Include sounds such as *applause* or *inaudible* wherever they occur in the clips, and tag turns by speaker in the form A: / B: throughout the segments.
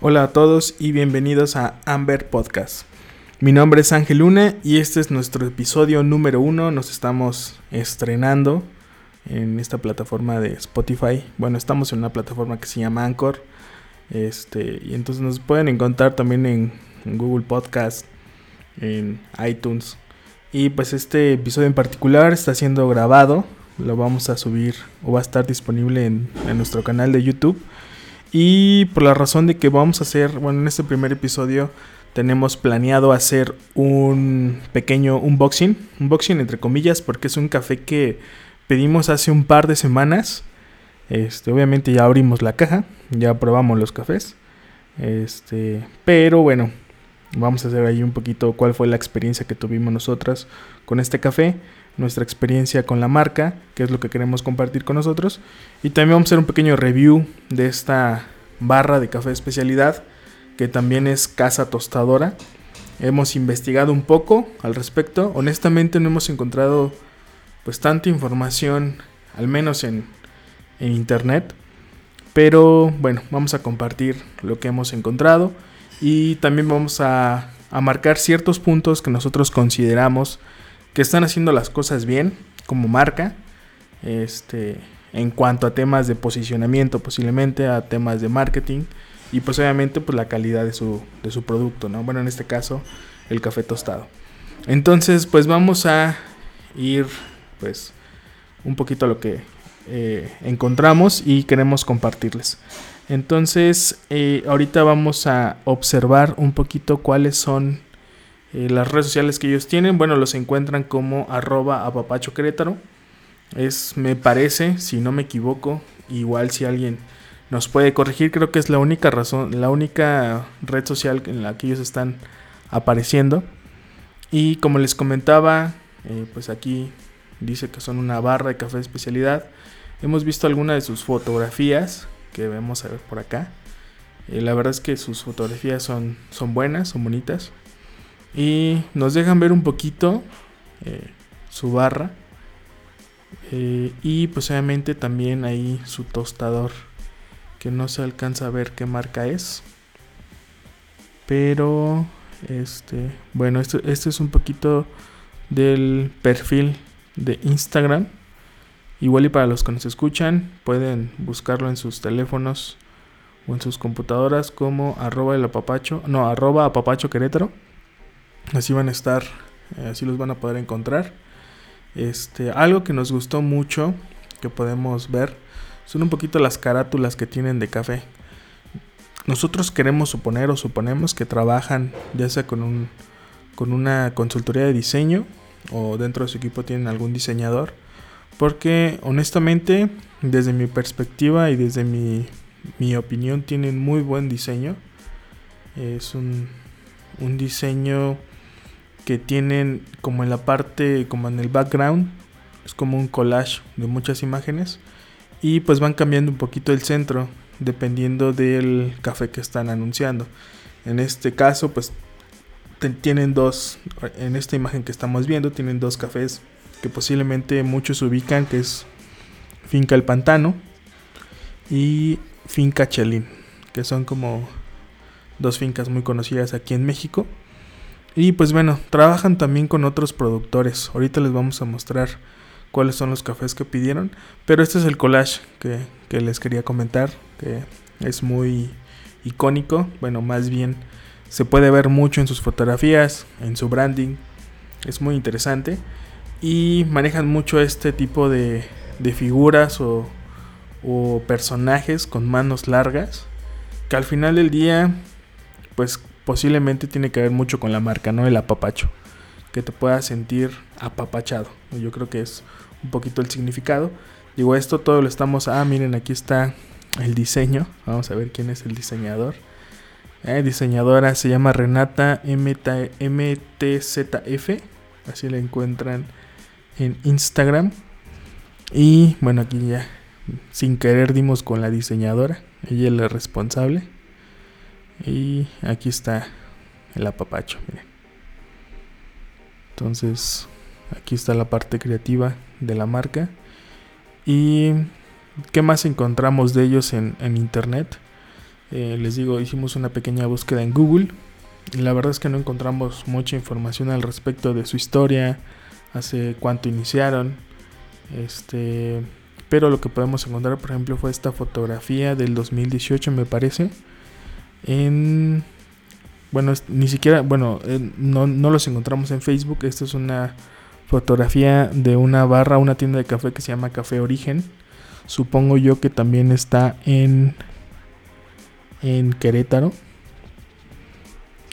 A: Hola a todos y bienvenidos a Amber Podcast. Mi nombre es Ángel Luna y este es nuestro episodio número uno. Nos estamos estrenando en esta plataforma de Spotify. Bueno, estamos en una plataforma que se llama Anchor. Este, y entonces nos pueden encontrar también en, Google Podcast, en iTunes. Y pues este episodio en particular está siendo grabado. Lo vamos a subir o va a estar disponible en nuestro canal de YouTube. Y por la razón de que vamos a hacer, bueno, en este primer episodio tenemos planeado hacer un pequeño unboxing, unboxing entre comillas, porque es un café que pedimos hace un par de semanas. Este, obviamente ya abrimos la caja, ya probamos los cafés. Este, pero bueno, vamos a hacer ahí un poquito cuál fue la experiencia que tuvimos nosotras con este café, nuestra experiencia con la marca, que es lo que queremos compartir con nosotros. Y también vamos a hacer un pequeño review de esta barra de café especialidad, que también es casa tostadora. Hemos investigado un poco al respecto. Honestamente no hemos encontrado pues tanta información, al menos en, en internet. Pero bueno, vamos a compartir lo que hemos encontrado y también vamos a, a marcar ciertos puntos que nosotros consideramos que están haciendo las cosas bien como marca. Este, en cuanto a temas de posicionamiento, posiblemente a temas de marketing y pues obviamente pues la calidad de su, de su producto, ¿no? Bueno, en este caso el café tostado. Entonces pues vamos a ir pues un poquito a lo que eh, encontramos y queremos compartirles. Entonces eh, ahorita vamos a observar un poquito cuáles son eh, las redes sociales que ellos tienen. Bueno, los encuentran como arroba apapacho. Es, me parece, si no me equivoco, igual si alguien nos puede corregir, creo que es la única razón, la única red social en la que ellos están apareciendo. Y como les comentaba, eh, pues aquí dice que son una barra de café de especialidad. Hemos visto algunas de sus fotografías que vemos a ver por acá. Eh, la verdad es que sus fotografías son, son buenas, son bonitas. Y nos dejan ver un poquito eh, su barra. Eh, y pues obviamente también ahí su tostador. Que no se alcanza a ver qué marca es. Pero este. Bueno, esto, este es un poquito del perfil de Instagram. Igual y para los que nos escuchan, pueden buscarlo en sus teléfonos o en sus computadoras como arroba el apapacho, no, arroba apapacho querétaro. Así van a estar, eh, así los van a poder encontrar. Este, algo que nos gustó mucho, que podemos ver, son un poquito las carátulas que tienen de café. Nosotros queremos suponer o suponemos que trabajan ya sea con, un, con una consultoría de diseño o dentro de su equipo tienen algún diseñador. Porque honestamente, desde mi perspectiva y desde mi, mi opinión, tienen muy buen diseño. Es un, un diseño que tienen como en la parte, como en el background, es como un collage de muchas imágenes y pues van cambiando un poquito el centro dependiendo del café que están anunciando. En este caso pues tienen dos, en esta imagen que estamos viendo, tienen dos cafés que posiblemente muchos ubican que es Finca El Pantano y Finca Chelín, que son como dos fincas muy conocidas aquí en México. Y pues bueno, trabajan también con otros productores. Ahorita les vamos a mostrar cuáles son los cafés que pidieron. Pero este es el collage que, les quería comentar, que es muy icónico. Bueno, más bien se puede ver mucho en sus fotografías, en su branding. Es muy interesante. Y manejan mucho este tipo de, de figuras o, o personajes con manos largas. Que al final del día, pues posiblemente tiene que ver mucho con la marca, ¿no? El apapacho. Que te puedas sentir apapachado. Yo creo que es un poquito el significado. Digo, esto todo lo estamos. Ah, miren, aquí está el diseño. Vamos a ver quién es el diseñador. Eh, diseñadora se llama Renata MTZF. Así la encuentran en Instagram. Y bueno, aquí ya sin querer dimos con la diseñadora. Ella es la responsable. Y aquí está el apapacho, miren. Entonces, aquí está la parte creativa de la marca. ¿Y qué más encontramos de ellos en, internet? Eh, les digo, hicimos una pequeña búsqueda en Google. Y la verdad es que no encontramos mucha información al respecto de su historia, hace cuánto iniciaron. Este, pero lo que podemos encontrar, por ejemplo, fue esta fotografía del 2018, me parece. En bueno, ni siquiera, bueno, eh, no, no, los encontramos en Facebook. Esta es una fotografía de una barra, una tienda de café que se llama Café Origen. Supongo yo que también está en, en Querétaro.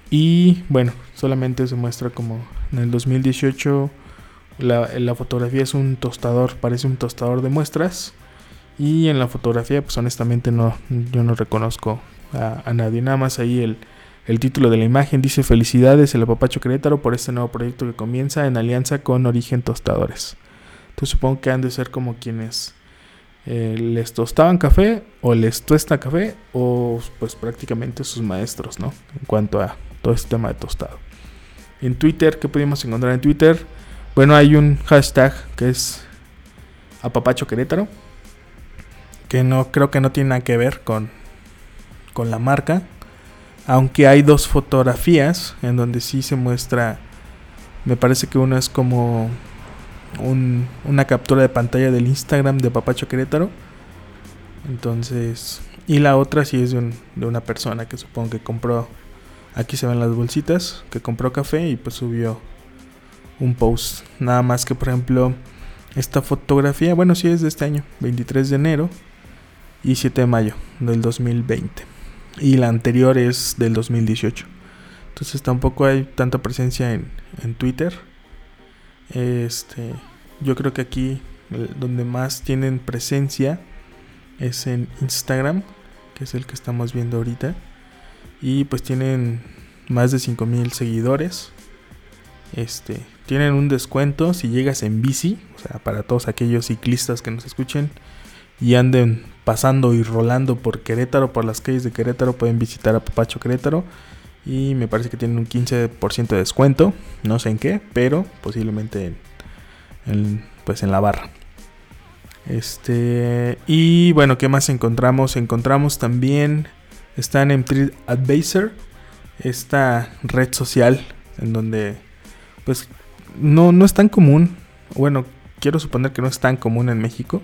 A: Y bueno, solamente se muestra como en el 2018 la, la fotografía es un tostador, parece un tostador de muestras. Y en la fotografía, pues honestamente no, yo no reconozco a, nadie. Nada más ahí el, el título de la imagen dice felicidades el apapacho Querétaro por este nuevo proyecto que comienza en alianza con Origen Tostadores. Entonces supongo que han de ser como quienes eh, les tostaban café o les tuesta café o pues prácticamente sus maestros, ¿no? En cuanto a todo este tema de tostado. En Twitter, ¿qué pudimos encontrar en Twitter? Bueno, hay un hashtag que es apapacho Querétaro. Que no creo que no tiene nada que ver con, con la marca aunque hay dos fotografías en donde sí se muestra, me parece que una es como una captura de pantalla del Instagram de Papacho Querétaro. Entonces, y la otra sí es de, de una persona que supongo que compró, aquí se ven las bolsitas, que compró café y pues subió un post. Nada más que, por ejemplo, esta fotografía, bueno, sí es de este año, 23 de enero y 7 de mayo del 2020 y la anterior es del 2018. Entonces tampoco hay tanta presencia en, Twitter. Este, yo creo que aquí donde más tienen presencia es en Instagram, que es el que estamos viendo ahorita. Y pues tienen más de 5000 seguidores. Este, tienen un descuento si llegas en bici, o sea, para todos aquellos ciclistas que nos escuchen y anden pasando y rolando por Querétaro, por las calles de Querétaro, pueden visitar a Papacho Querétaro. Y me parece que tienen un 15% de descuento. No sé en qué, pero posiblemente en, pues en la barra. Este. Y bueno, ¿qué más encontramos? Encontramos también. Están en Advisor. Esta red social. En donde. Pues. No, no es tan común. Bueno, quiero suponer que no es tan común en México.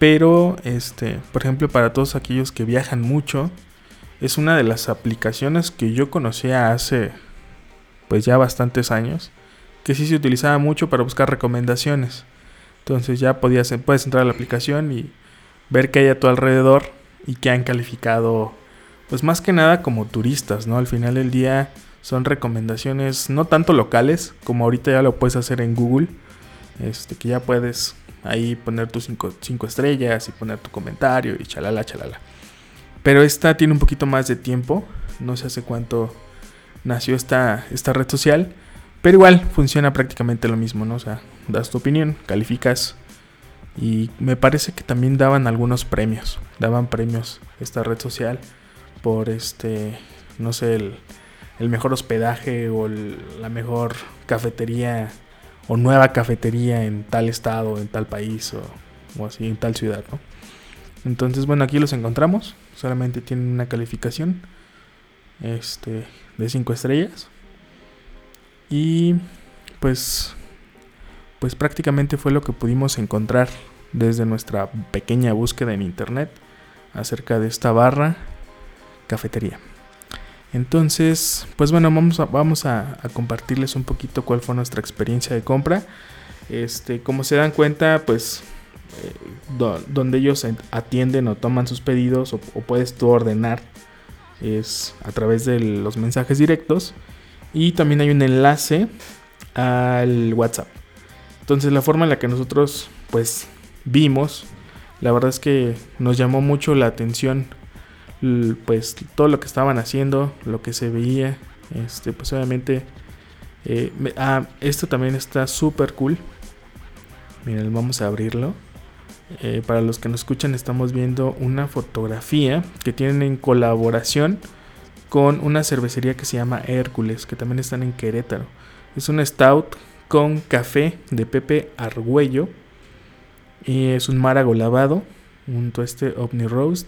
A: Pero, este, por ejemplo, para todos aquellos que viajan mucho, es una de las aplicaciones que yo conocía hace, pues ya bastantes años, que sí se utilizaba mucho para buscar recomendaciones. Entonces ya podías, puedes entrar a la aplicación y ver qué hay a tu alrededor y que han calificado, pues más que nada como turistas, ¿no? Al final del día son recomendaciones no tanto locales, como ahorita ya lo puedes hacer en Google, este, que ya puedes ahí poner tus 5 estrellas y poner tu comentario y chalala, chalala. Pero esta tiene un poquito más de tiempo, no sé hace cuánto nació esta, esta red social, pero igual funciona prácticamente lo mismo, ¿no? O sea, das tu opinión, calificas y me parece que también daban algunos premios, daban premios esta red social por este, no sé, el, mejor hospedaje o la mejor cafetería o nueva cafetería en tal estado, en tal país o, así, en tal ciudad, ¿no? Entonces, bueno, aquí los encontramos. Solamente tienen una calificación este, de 5 estrellas. Y pues, pues prácticamente fue lo que pudimos encontrar desde nuestra pequeña búsqueda en internet acerca de esta barra cafetería. Entonces, pues bueno, vamos a, compartirles un poquito cuál fue nuestra experiencia de compra. Este, como se dan cuenta, pues eh, donde ellos atienden o toman sus pedidos o, puedes tú ordenar es a través de los mensajes directos y también hay un enlace al WhatsApp. Entonces la forma en la que nosotros pues vimos, la verdad es que nos llamó mucho la atención pues todo lo que estaban haciendo, lo que se veía, este, pues obviamente, eh, ah, esto también está súper cool. Miren, vamos a abrirlo. Eh, para los que nos escuchan, estamos viendo una fotografía que tienen en colaboración con una cervecería que se llama Hércules, que también están en Querétaro. Es un stout con café de Pepe Argüello. Y es un marago lavado, un tueste Omni Roast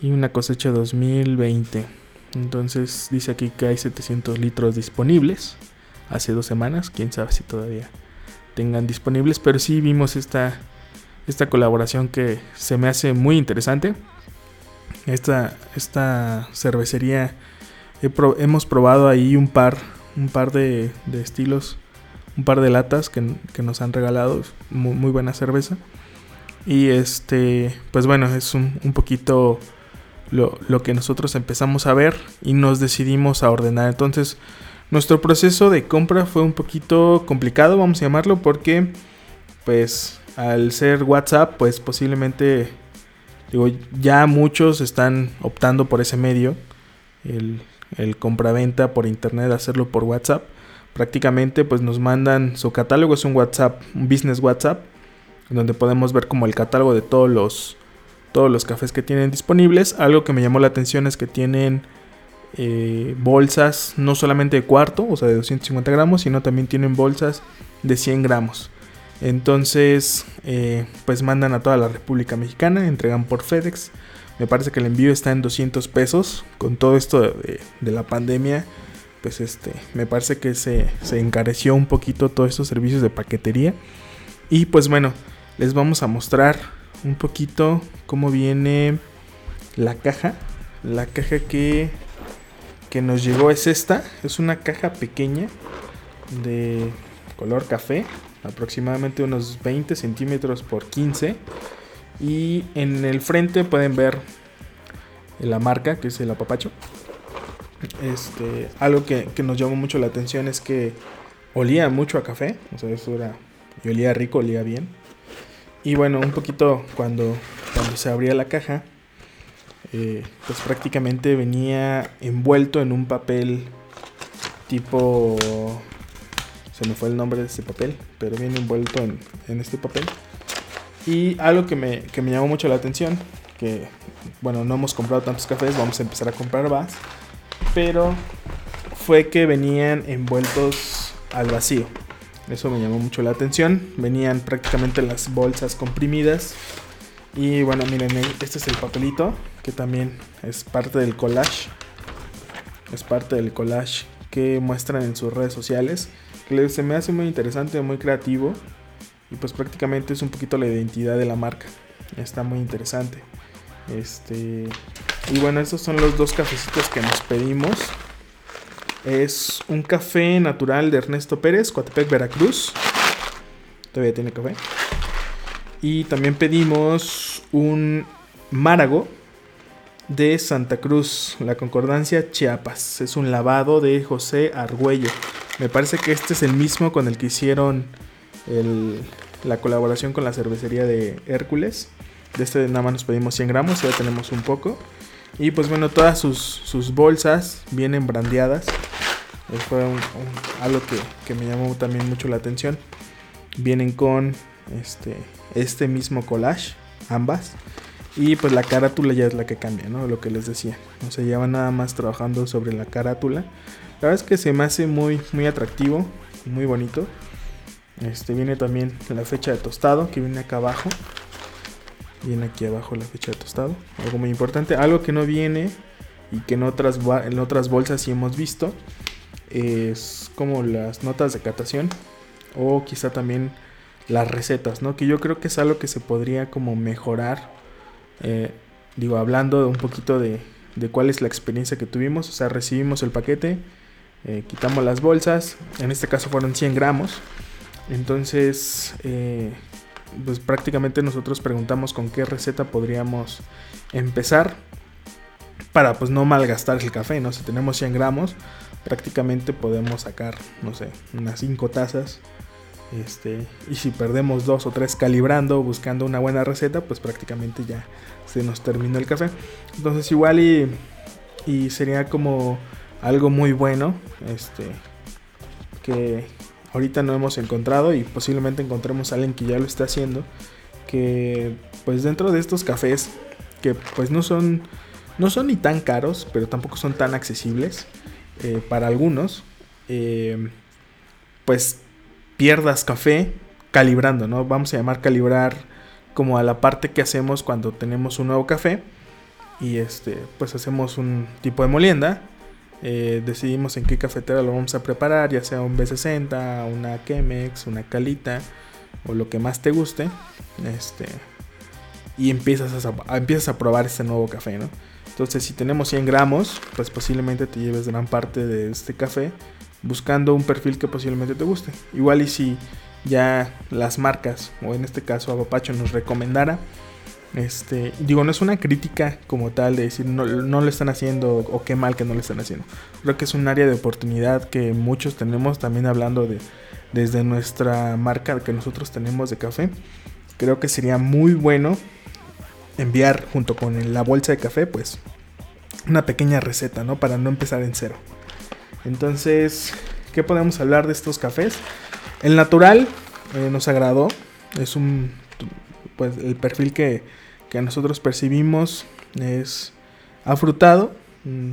A: y una cosecha 2020. Entonces dice aquí que hay 700 litros disponibles. Hace dos semanas, quién sabe si todavía tengan disponibles, pero sí vimos esta, esta colaboración que se me hace muy interesante. Esta, esta cervecería hemos probado ahí un par, un par de, estilos, un par de latas que, nos han regalado, muy, buena cerveza. Y este, pues bueno, es un, un poquito lo, lo, que nosotros empezamos a ver y nos decidimos a ordenar. Entonces, nuestro proceso de compra fue un poquito complicado, vamos a llamarlo, porque pues al ser WhatsApp, pues posiblemente, digo, ya muchos están optando por ese medio, el, el compraventa por internet, hacerlo por WhatsApp. Prácticamente pues nos mandan su catálogo, es un WhatsApp, un business WhatsApp, donde podemos ver como el catálogo de todos los, todos los cafés que tienen disponibles. Algo que me llamó la atención es que tienen eh, bolsas no solamente de cuarto, o sea, de 250 gramos, sino también tienen bolsas de 100 gramos. Entonces, eh, pues mandan a toda la República Mexicana, entregan por FedEx. Me parece que el envío está en 200 pesos. Con todo esto de, la pandemia, pues este, me parece que se, se encareció un poquito todos estos servicios de paquetería. Y pues bueno, les vamos a mostrar un poquito cómo viene la caja. La caja que que nos llegó es esta. Es una caja pequeña de color café. Aproximadamente unos 20 centímetros por 15. Y en el frente pueden ver la marca, que es el apapacho. Este, algo que, nos llamó mucho la atención es que olía mucho a café. O sea, eso era. Y olía rico, olía bien. Y bueno, un poquito cuando, cuando se abría la caja eh, pues prácticamente venía envuelto en un papel tipo... Se me fue el nombre de ese papel, pero viene envuelto en, este papel. Y algo que me, que me, llamó mucho la atención, que bueno, no hemos comprado tantos cafés, vamos a empezar a comprar más, pero fue que venían envueltos al vacío. Eso me llamó mucho la atención. Venían prácticamente las bolsas comprimidas y bueno, miren, este es el papelito que también es parte del collage. Es parte del collage que muestran en sus redes sociales. Que se me hace muy interesante, muy creativo. Y pues prácticamente es un poquito la identidad de la marca. Está muy interesante. Este. Y bueno, estos son los dos cafecitos que nos pedimos. Es un café natural de Ernesto Pérez, Coatepec, Veracruz. Todavía tiene café. Y también pedimos un Márago de Santa Cruz, la Concordancia Chiapas. Es un lavado de José Argüello. Me parece que este es el mismo con el que hicieron la colaboración con la cervecería de Hércules. De este nada más nos pedimos 100 gramos, ya tenemos un poco. Y pues bueno, todas sus, bolsas vienen brandeadas. Fue algo que, que me llamó también mucho la atención. Vienen con este, este mismo collage, ambas. Y pues la carátula ya es la que cambia, ¿no? Lo que les decía. O sea, ya van nada más trabajando sobre la carátula. La verdad es que se me hace muy, muy atractivo, muy bonito. Este viene también la fecha de tostado, que viene acá abajo. Viene aquí abajo la fecha de tostado. Algo muy importante. Algo que no viene y que en otras, en otras bolsas sí hemos visto. Es como las notas de catación. O quizá también las recetas, ¿no? Que yo creo que es algo que se podría como mejorar. Eh, digo, hablando un poquito de, de, cuál es la experiencia que tuvimos. O sea, recibimos el paquete, eh, quitamos las bolsas. En este caso fueron 100 gramos. Entonces, eh, pues prácticamente nosotros preguntamos con qué receta podríamos empezar para pues no malgastar el café, ¿no? Si tenemos 100 gramos, prácticamente podemos sacar, no sé, unas 5 tazas este, y si perdemos dos o tres calibrando, buscando una buena receta, pues prácticamente ya se nos terminó el café. Entonces igual y, y sería como algo muy bueno, este, que ahorita no hemos encontrado y posiblemente encontremos a alguien que ya lo está haciendo, que pues dentro de estos cafés, que pues no son, no son ni tan caros, pero tampoco son tan accesibles eh, para algunos, eh, pues pierdas café calibrando, ¿no? Vamos a llamar calibrar como a la parte que hacemos cuando tenemos un nuevo café. y este, pues hacemos un tipo de molienda. Eh, decidimos en qué cafetera lo vamos a preparar, ya sea un B60, una Chemex, una Calita o lo que más te guste. Este, y empiezas a, empiezas a probar este nuevo café, ¿no? Entonces, si tenemos 100 gramos, pues posiblemente te lleves gran parte de este café buscando un perfil que posiblemente te guste. Igual y si ya las marcas, o en este caso Abapacho, nos recomendara, este, digo, no es una crítica como tal de decir no, no lo están haciendo o qué mal que no lo están haciendo. Creo que es un área de oportunidad que muchos tenemos también hablando de desde nuestra marca que nosotros tenemos de café. Creo que sería muy bueno enviar junto con la bolsa de café, pues una pequeña receta, ¿no? Para no empezar en cero. Entonces, ¿qué podemos hablar de estos cafés? El natural eh, nos agradó. Es un, pues el perfil que, que nosotros percibimos es afrutado, mm,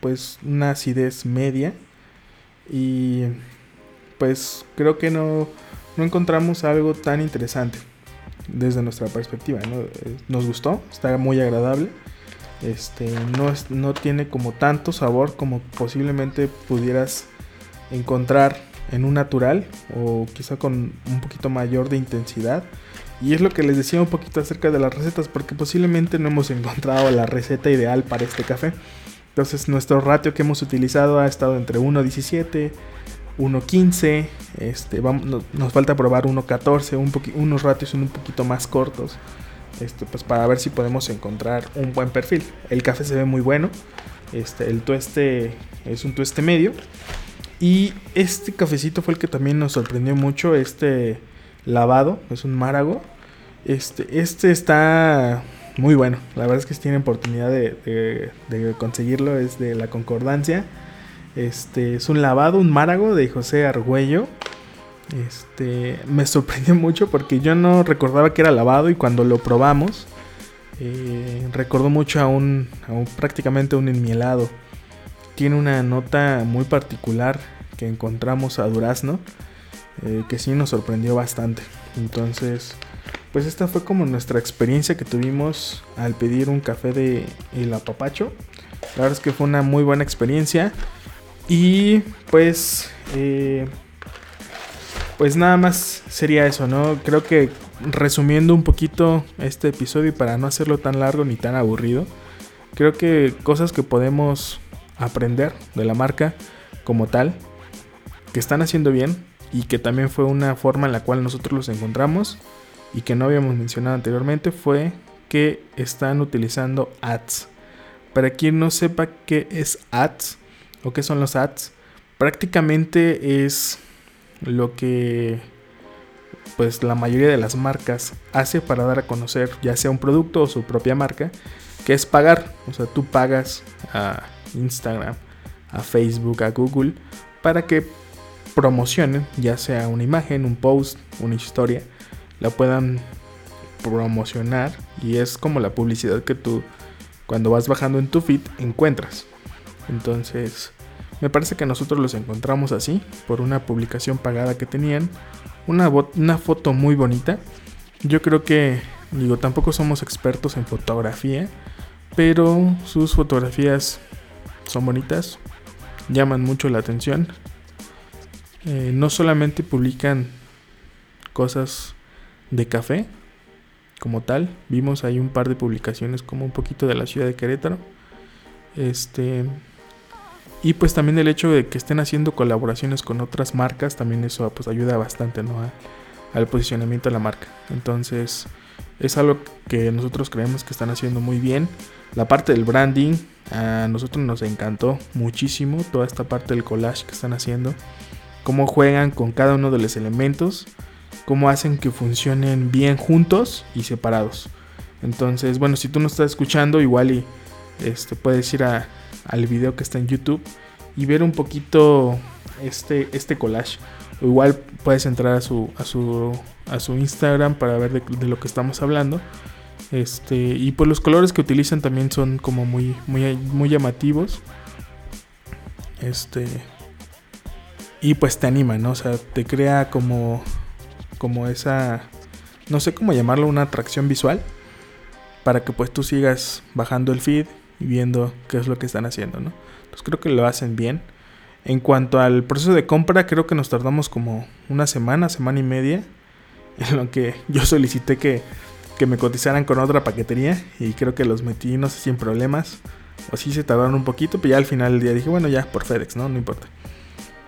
A: pues una acidez media y pues creo que no, no encontramos algo tan interesante desde nuestra perspectiva. Nos gustó, está muy agradable. Este, no, no tiene como tanto sabor como posiblemente pudieras encontrar en un natural o quizá con un poquito mayor de intensidad. Y es lo que les decía un poquito acerca de las recetas, porque posiblemente no hemos encontrado la receta ideal para este café. Entonces nuestro ratio que hemos utilizado ha estado entre 1.17, 1.15, este, vamos, nos falta probar 1.14, un unos ratios un poquito más cortos, este, pues para ver si podemos encontrar un buen perfil. El café se ve muy bueno, este, el tueste es un tueste medio y este cafecito fue el que también nos sorprendió mucho, este lavado, es un márago, este, este está muy bueno, la verdad es que si tienen oportunidad de, de conseguirlo, es de la concordancia. Este es un lavado, un márago de José Argüello. Este me sorprendió *laughs* mucho porque yo no recordaba que era lavado y cuando lo probamos eh, recordó mucho a un, prácticamente un enmielado. Tiene una nota muy particular que encontramos a durazno eh, que sí nos sorprendió bastante. Entonces, pues esta fue como nuestra experiencia que tuvimos al pedir un café de el apapacho. La verdad es que fue una muy buena experiencia. Y pues, eh, pues nada más sería eso, ¿no? Creo que resumiendo un poquito este episodio para no hacerlo tan largo ni tan aburrido, creo que cosas que podemos aprender de la marca como tal, que están haciendo bien y que también fue una forma en la cual nosotros los encontramos y que no habíamos mencionado anteriormente fue que están utilizando ads. Para quien no sepa qué es ads, o qué son los ads, prácticamente es lo que pues la mayoría de las marcas hace para dar a conocer ya sea un producto o su propia marca, que es pagar, o sea, tú pagas a Instagram, a Facebook, a Google para que promocionen ya sea una imagen, un post, una historia, la puedan promocionar y es como la publicidad que tú cuando vas bajando en tu feed encuentras. Entonces, me parece que nosotros los encontramos así, por una publicación pagada que tenían. Una, una foto muy bonita. Yo creo que, digo, tampoco somos expertos en fotografía, pero sus fotografías son bonitas, llaman mucho la atención. Eh, no solamente publican cosas de café como tal, vimos ahí un par de publicaciones como un poquito de la ciudad de Querétaro. Este. Y pues también el hecho de que estén haciendo colaboraciones con otras marcas, también eso pues ayuda bastante ¿no? al posicionamiento de la marca. Entonces es algo que nosotros creemos que están haciendo muy bien. La parte del branding a nosotros nos encantó muchísimo. Toda esta parte del collage que están haciendo. Cómo juegan con cada uno de los elementos. Cómo hacen que funcionen bien juntos y separados. Entonces, bueno, si tú no estás escuchando, igual y este, puedes ir al video que está en YouTube y ver un poquito este, este collage. Igual puedes entrar a su, a su, a su Instagram para ver de, lo que estamos hablando. Este, y pues los colores que utilizan también son como muy, muy, muy llamativos. Este. Y pues te anima, ¿no? O sea, te crea como. Como esa. No sé cómo llamarlo, una atracción visual para que pues tú sigas bajando el feed y viendo qué es lo que están haciendo, ¿no? Entonces creo que lo hacen bien. En cuanto al proceso de compra, creo que nos tardamos como una semana, semana y media, *laughs* en lo que yo solicité que, que me cotizaran con otra paquetería y creo que los metí, no sé sin problemas, o sí se tardaron un poquito, pero ya al final del día dije, bueno, ya por FedEx, ¿no? No importa.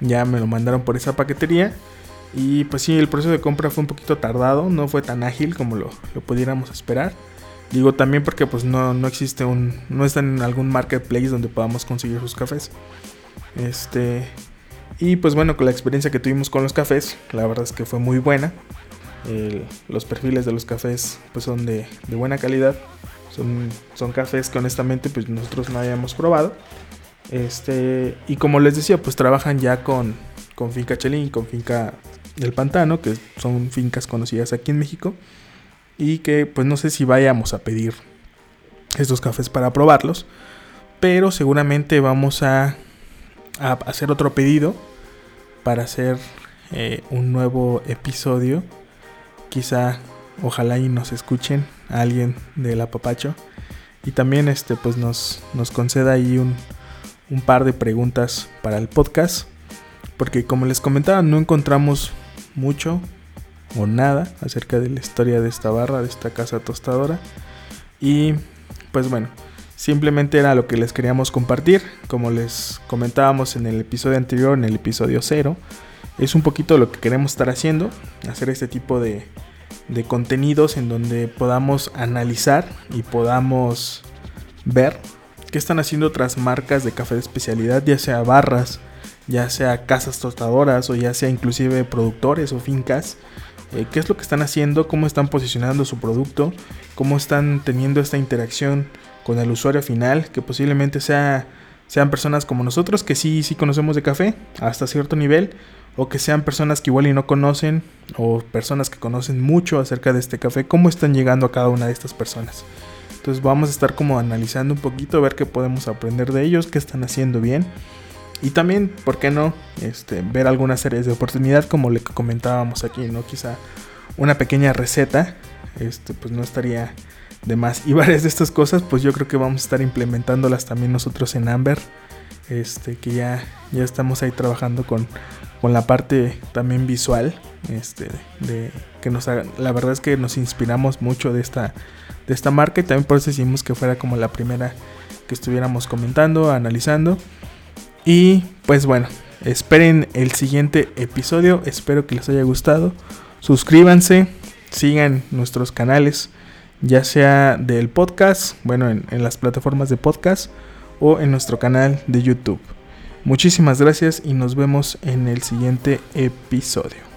A: Ya me lo mandaron por esa paquetería. Y pues sí, el proceso de compra fue un poquito tardado, no fue tan ágil como lo, lo pudiéramos esperar. Digo también porque pues no, no existe un, no está en algún marketplace donde podamos conseguir sus cafés. Este, y pues bueno, con la experiencia que tuvimos con los cafés, la verdad es que fue muy buena. los perfiles de los cafés pues son de, de, buena calidad. Son, son cafés que honestamente pues nosotros no habíamos probado. Este, y como les decía, pues trabajan ya con, con Finca Chelín, con Finca del Pantano, que son fincas conocidas aquí en México. Y que pues no sé si vayamos a pedir estos cafés para probarlos. Pero seguramente vamos a, a hacer otro pedido para hacer eh, un nuevo episodio. Quizá, ojalá y nos escuchen a alguien del apapacho. Y también este pues nos, nos conceda ahí un, un par de preguntas para el podcast. Porque como les comentaba, no encontramos mucho o nada acerca de la historia de esta barra, de esta casa tostadora. Y pues bueno, simplemente era lo que les queríamos compartir. Como les comentábamos en el episodio anterior, en el episodio 0, es un poquito lo que queremos estar haciendo, hacer este tipo de, de contenidos en donde podamos analizar y podamos ver qué están haciendo otras marcas de café de especialidad, ya sea barras, ya sea casas tostadoras o ya sea inclusive productores o fincas, eh, qué es lo que están haciendo, cómo están posicionando su producto, cómo están teniendo esta interacción con el usuario final, que posiblemente sea, sean personas como nosotros que sí, sí conocemos de café hasta cierto nivel, o que sean personas que igual y no conocen, o personas que conocen mucho acerca de este café, cómo están llegando a cada una de estas personas. Entonces vamos a estar como analizando un poquito, a ver qué podemos aprender de ellos, qué están haciendo bien y también, ¿por qué no? Este, ver algunas series de oportunidad como le comentábamos aquí, ¿no? Quizá una pequeña receta, este, pues no estaría de más. Y *laughs* varias de estas cosas, pues yo creo que vamos a estar implementándolas también nosotros en Amber. Este, que ya, ya estamos ahí trabajando con, con la parte también visual. Este, de que nos la verdad es que nos inspiramos mucho de esta, de esta marca y también por eso decidimos que fuera como la primera que estuviéramos comentando, analizando. Y pues bueno, esperen el siguiente episodio. Espero que les haya gustado. Suscríbanse, sigan nuestros canales, ya sea del podcast, bueno, en, las plataformas de podcast o en nuestro canal de YouTube. Muchísimas gracias y nos vemos en el siguiente episodio.